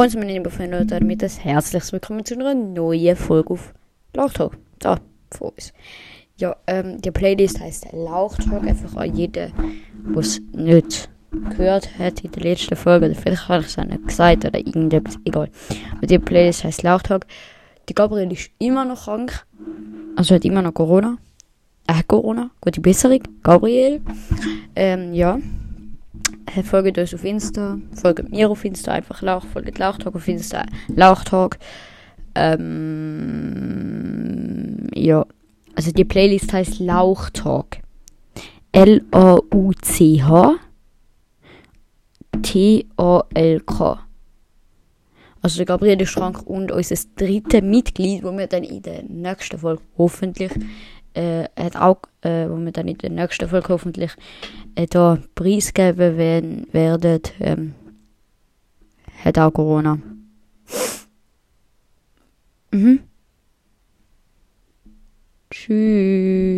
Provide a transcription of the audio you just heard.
Moin, meine lieben Freunde, und damit das herzliches Willkommen zu einer neuen Folge auf Lauchtalk. So, vor uns. Ja, ähm, die Playlist heißt Lauchtalk, einfach an jeden, der es nicht gehört hat in der letzten Folge, oder vielleicht habe ich es auch nicht gesagt, oder irgendetwas, egal. Aber die Playlist heißt Lauchtalk. Die Gabriel ist immer noch krank, also hat immer noch Corona. Äh, Corona, gute Besserung, Gabriel. Ähm, ja. Folgt uns auf Insta, folgt mir auf Insta, einfach Lauch, folgt Lauchtalk auf Insta, Lauchtalk. Ähm, ja, also die Playlist heißt Lauchtalk. L-A-U-C-H T-A-L-K. Also der Gabriele Schrank und unser dritte Mitglied, wo wir dann in der nächsten Folge hoffentlich äh, hat auch, äh, wo wir dann in der nächsten Folge hoffentlich äh, da preisgeben werden, werden ähm, hat auch Corona. Mhm. Tschüss.